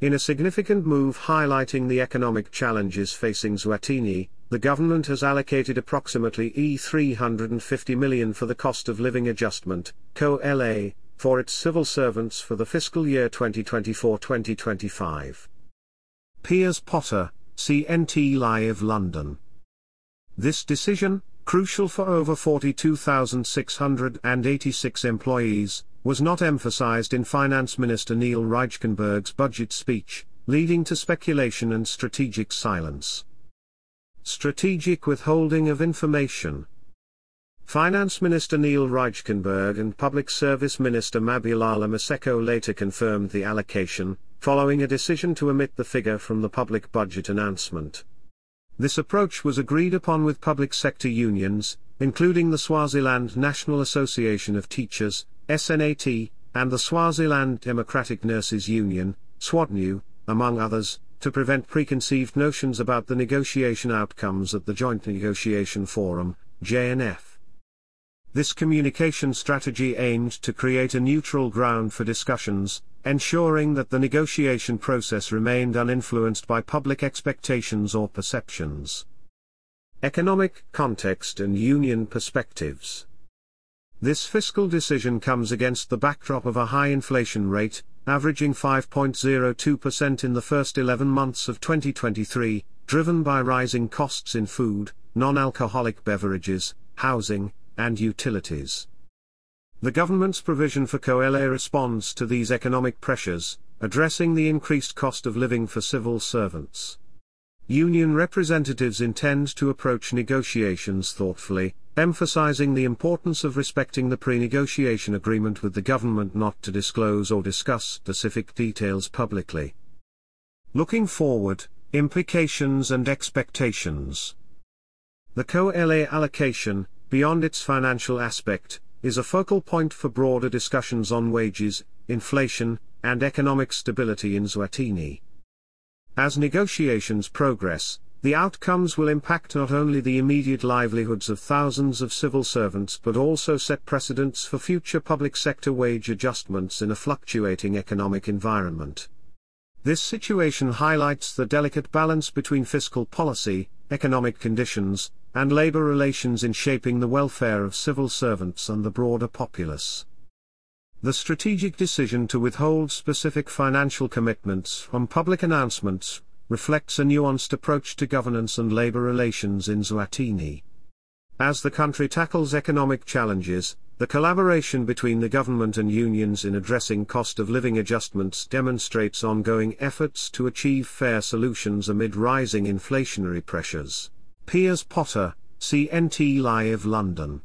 in a significant move highlighting the economic challenges facing Eswatini, the government has allocated approximately E350 million for the cost of living adjustment, COLA, for its civil servants for the fiscal year 2024-2025. Piers Potter, CNT Live London. This decision, crucial for over 42,686 employees, was not emphasized in Finance Minister Neal Rijkenberg's budget speech, leading to speculation and strategic silence. Strategic withholding of information. Finance Minister Neal Rijkenberg and Public Service Minister Mabulala Maseko later confirmed the allocation, following a decision to omit the figure from the public budget announcement. This approach was agreed upon with public sector unions, including the Swaziland National Association of Teachers, SNAT, and the Swaziland Democratic Nurses Union, SWADNU, among others, to prevent preconceived notions about the negotiation outcomes at the Joint Negotiation Forum, JNF. This communication strategy aimed to create a neutral ground for discussions, ensuring that the negotiation process remained uninfluenced by public expectations or perceptions. Economic context and union perspectives. This fiscal decision comes against the backdrop of a high inflation rate, averaging 5.02% in the first 11 months of 2023, driven by rising costs in food, non-alcoholic beverages, housing, and utilities. The government's provision for COLA responds to these economic pressures, addressing the increased cost of living for civil servants. Union representatives intend to approach negotiations thoughtfully, emphasizing the importance of respecting the pre-negotiation agreement with the government not to disclose or discuss specific details publicly. Looking forward, implications and expectations. The COLA allocation, beyond its financial aspect, is a focal point for broader discussions on wages, inflation, and economic stability in Eswatini. As negotiations progress, the outcomes will impact not only the immediate livelihoods of thousands of civil servants but also set precedents for future public sector wage adjustments in a fluctuating economic environment. This situation highlights the delicate balance between fiscal policy, economic conditions, and labor relations in shaping the welfare of civil servants and the broader populace. The strategic decision to withhold specific financial commitments from public announcements reflects a nuanced approach to governance and labor relations in Eswatini. As the country tackles economic challenges, the collaboration between the government and unions in addressing cost of living adjustments demonstrates ongoing efforts to achieve fair solutions amid rising inflationary pressures. Piers Potter, CNT Live London